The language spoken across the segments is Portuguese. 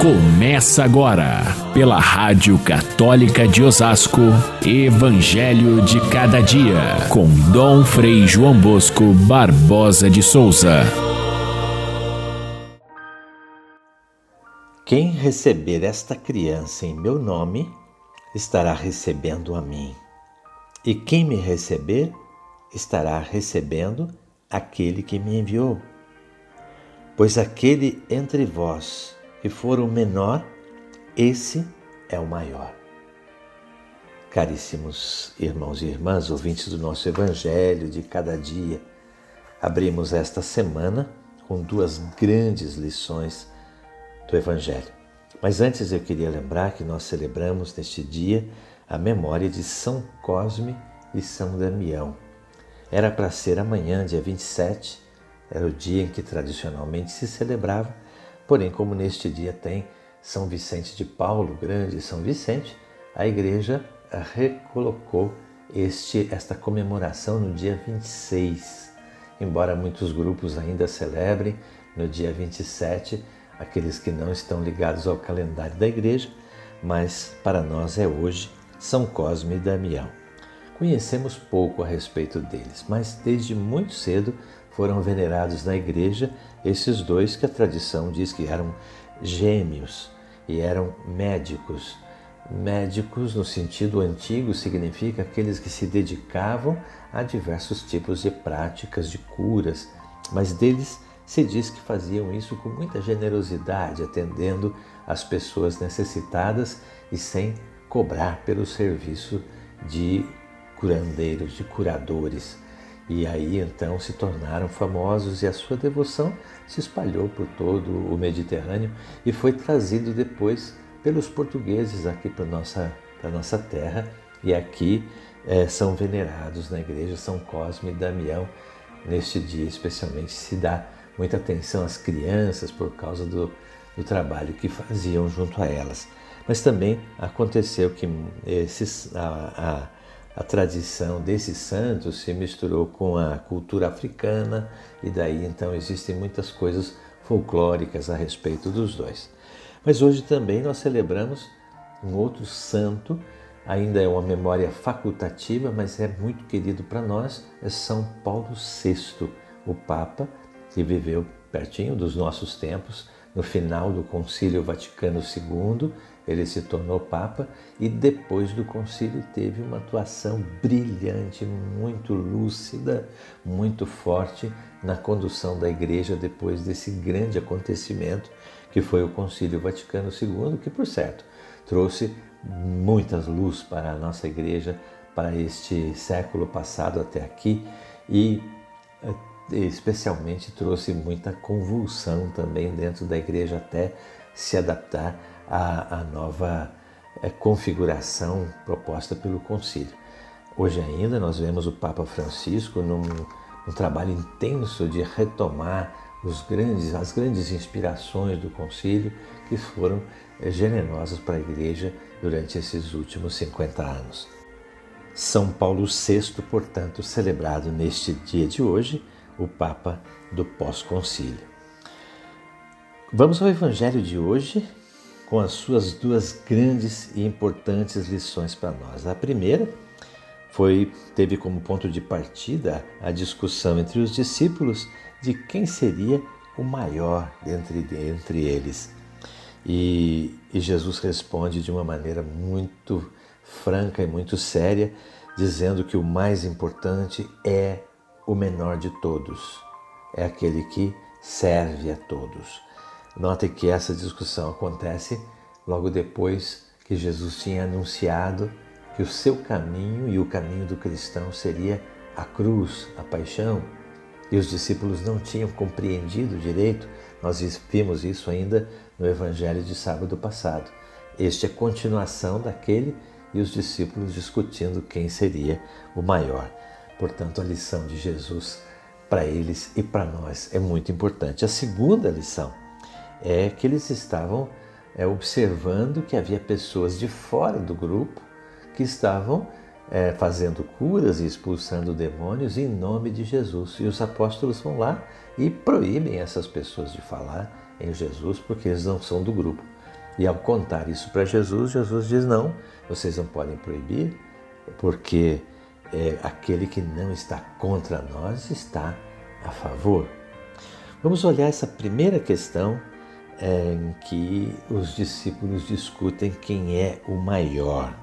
Começa agora, pela Rádio Católica de Osasco, Evangelho de Cada Dia, com Dom Frei João Bosco Barbosa de Souza. Quem receber esta criança em meu nome, estará recebendo a mim. E quem me receber, estará recebendo aquele que me enviou. Pois aquele entre vós que for o menor, esse é o maior. Caríssimos irmãos e irmãs, ouvintes do nosso Evangelho de cada dia, abrimos esta semana com duas grandes lições do Evangelho. Mas antes eu queria lembrar que nós celebramos neste dia a memória de São Cosme e São Damião. Era para ser amanhã, dia 27, era o dia em que tradicionalmente se celebrava Porém, como neste dia tem São Vicente de Paulo, grande São Vicente, a igreja recolocou este, esta comemoração no dia 26. Embora muitos grupos ainda celebrem no dia 27, aqueles que não estão ligados ao calendário da igreja, mas para nós é hoje São Cosme e Damião. Conhecemos pouco a respeito deles, mas desde muito cedo foram venerados na igreja esses dois que a tradição diz que eram gêmeos e eram médicos. Médicos, no sentido antigo, significa aqueles que se dedicavam a diversos tipos de práticas de curas, mas deles se diz que faziam isso com muita generosidade, atendendo as pessoas necessitadas e sem cobrar pelo serviço de curandeiros, de curadores. E aí então se tornaram famosos e a sua devoção se espalhou por todo o Mediterrâneo e foi trazido depois pelos portugueses aqui para nossa para nossa terra. E aqui é, são venerados na igreja São Cosme e Damião neste dia especialmente. Se dá muita atenção às crianças por causa do, do trabalho que faziam junto a elas. Mas também aconteceu que esses a, a a tradição desses santos se misturou com a cultura africana e daí então existem muitas coisas folclóricas a respeito dos dois. Mas hoje também nós celebramos um outro santo, ainda é uma memória facultativa, mas é muito querido para nós, é São Paulo VI, o Papa que viveu pertinho dos nossos tempos, no final do Concílio Vaticano II ele se tornou Papa e depois do concílio teve uma atuação brilhante, muito lúcida, muito forte na condução da igreja depois desse grande acontecimento que foi o Concílio Vaticano II, que, por certo, trouxe muitas luz para a nossa igreja, para este século passado até aqui e eh, especialmente trouxe muita convulsão também dentro da igreja até se adaptar a, a nova é, configuração proposta pelo concílio. Hoje ainda nós vemos o Papa Francisco num, num trabalho intenso de retomar grandes, as grandes inspirações do concílio que foram é, generosas para a igreja durante esses últimos 50 anos. São Paulo VI, portanto, celebrado neste dia de hoje, o Papa do pós-concílio. Vamos ao Evangelho de hoje, com as suas duas grandes e importantes lições para nós. A primeira foi teve como ponto de partida a discussão entre os discípulos de quem seria o maior entre, entre eles. E, e Jesus responde de uma maneira muito franca e muito séria, dizendo que o mais importante é o menor de todos, é aquele que serve a todos. Note que essa discussão acontece logo depois que Jesus tinha anunciado que o seu caminho e o caminho do cristão seria a cruz, a paixão, e os discípulos não tinham compreendido direito. Nós vimos isso ainda no evangelho de sábado passado. Este é continuação daquele e os discípulos discutindo quem seria o maior. Portanto, a lição de Jesus para eles e para nós é muito importante. A segunda lição é que eles estavam é, observando que havia pessoas de fora do grupo que estavam é, fazendo curas e expulsando demônios em nome de Jesus. E os apóstolos vão lá e proíbem essas pessoas de falar em Jesus porque eles não são do grupo. E ao contar isso para Jesus, Jesus diz: não, vocês não podem proibir, porque é, aquele que não está contra nós está a favor. Vamos olhar essa primeira questão em que os discípulos discutem quem é o maior.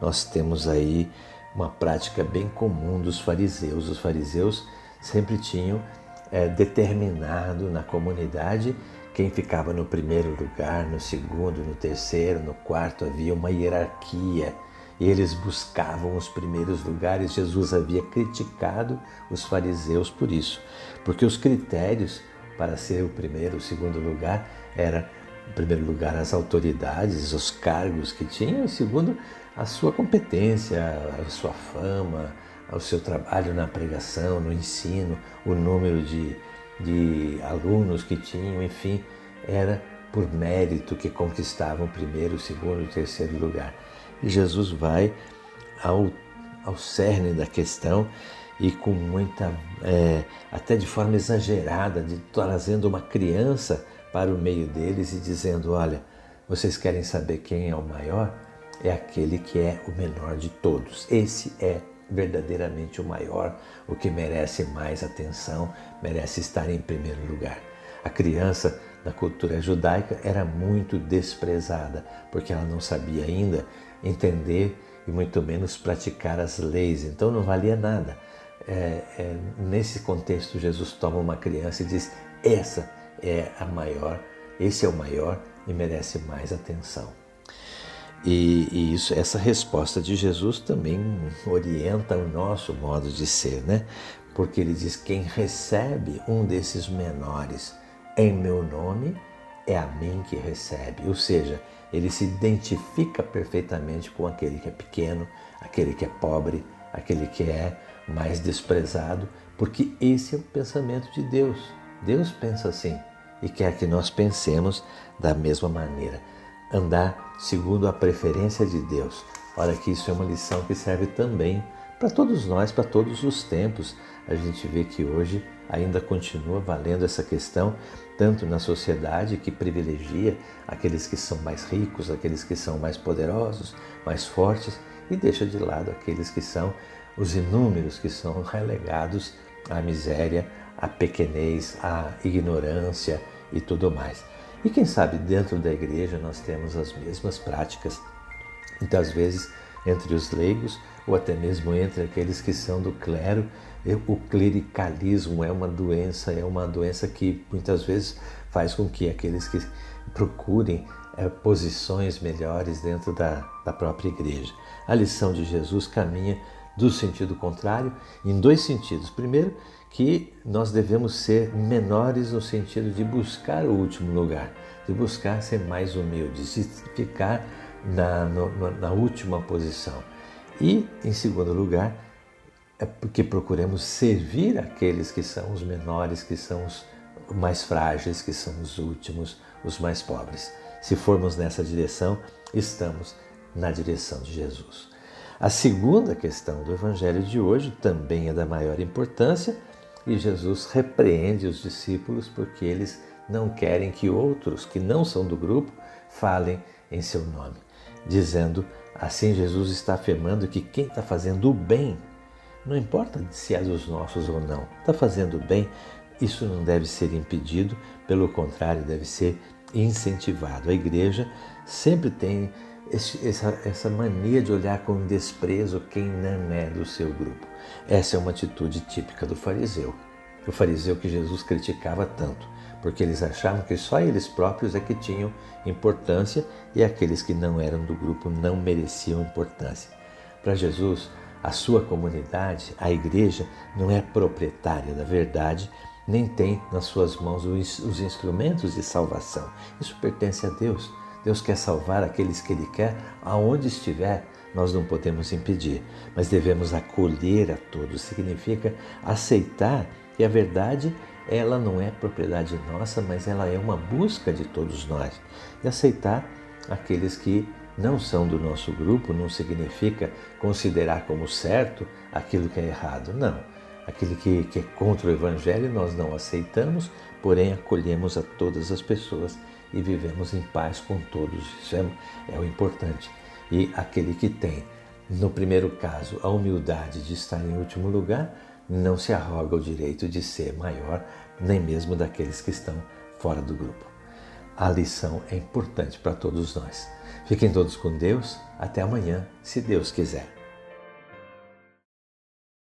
Nós temos aí uma prática bem comum dos fariseus. Os fariseus sempre tinham é, determinado na comunidade quem ficava no primeiro lugar, no segundo, no terceiro, no quarto, havia uma hierarquia. Eles buscavam os primeiros lugares. Jesus havia criticado os fariseus por isso, porque os critérios para ser o primeiro, o segundo lugar era, em primeiro lugar, as autoridades, os cargos que tinham, e segundo, a sua competência, a sua fama, o seu trabalho na pregação, no ensino, o número de, de alunos que tinham, enfim, era por mérito que conquistavam o primeiro, o segundo o terceiro lugar. E Jesus vai ao, ao cerne da questão e com muita, é, até de forma exagerada, de trazendo uma criança para o meio deles e dizendo: Olha, vocês querem saber quem é o maior? É aquele que é o menor de todos. Esse é verdadeiramente o maior, o que merece mais atenção, merece estar em primeiro lugar. A criança na cultura judaica era muito desprezada, porque ela não sabia ainda entender e muito menos praticar as leis, então não valia nada. É, é, nesse contexto, Jesus toma uma criança e diz: essa é a maior, esse é o maior e merece mais atenção. E, e, isso, essa resposta de Jesus também orienta o nosso modo de ser, né? Porque ele diz: quem recebe um desses menores em meu nome, é a mim que recebe. Ou seja, ele se identifica perfeitamente com aquele que é pequeno, aquele que é pobre, aquele que é mais desprezado, porque esse é o pensamento de Deus. Deus pensa assim e quer que nós pensemos da mesma maneira andar segundo a preferência de Deus. Olha que isso é uma lição que serve também para todos nós, para todos os tempos. A gente vê que hoje ainda continua valendo essa questão, tanto na sociedade que privilegia aqueles que são mais ricos, aqueles que são mais poderosos, mais fortes, e deixa de lado aqueles que são os inúmeros que são relegados à miséria, à pequenez, à ignorância e tudo mais. E quem sabe dentro da igreja nós temos as mesmas práticas, muitas vezes entre os leigos ou até mesmo entre aqueles que são do clero. O clericalismo é uma doença, é uma doença que muitas vezes faz com que aqueles que procurem é, posições melhores dentro da, da própria igreja. A lição de Jesus caminha do sentido contrário em dois sentidos. Primeiro, que nós devemos ser menores no sentido de buscar o último lugar, de buscar ser mais humildes, de ficar na, no, na última posição. E, em segundo lugar, é porque procuremos servir aqueles que são os menores, que são os mais frágeis, que são os últimos, os mais pobres. Se formos nessa direção, estamos na direção de Jesus. A segunda questão do Evangelho de hoje também é da maior importância e Jesus repreende os discípulos porque eles não querem que outros que não são do grupo falem em seu nome, dizendo assim: Jesus está afirmando que quem está fazendo o bem, não importa se é dos nossos ou não, está fazendo o bem, isso não deve ser impedido, pelo contrário, deve ser incentivado. A igreja sempre tem esse, essa, essa mania de olhar com desprezo quem não é do seu grupo. Essa é uma atitude típica do fariseu. O fariseu que Jesus criticava tanto, porque eles achavam que só eles próprios é que tinham importância e aqueles que não eram do grupo não mereciam importância. Para Jesus, a sua comunidade, a igreja, não é proprietária da verdade, nem tem nas suas mãos os instrumentos de salvação. Isso pertence a Deus. Deus quer salvar aqueles que Ele quer, aonde estiver, nós não podemos impedir, mas devemos acolher a todos. Significa aceitar que a verdade ela não é propriedade nossa, mas ela é uma busca de todos nós. E aceitar aqueles que não são do nosso grupo não significa considerar como certo aquilo que é errado. Não. Aquele que, que é contra o Evangelho nós não aceitamos, porém acolhemos a todas as pessoas e vivemos em paz com todos. Isso é, é o importante. E aquele que tem, no primeiro caso, a humildade de estar em último lugar, não se arroga o direito de ser maior, nem mesmo daqueles que estão fora do grupo. A lição é importante para todos nós. Fiquem todos com Deus. Até amanhã, se Deus quiser.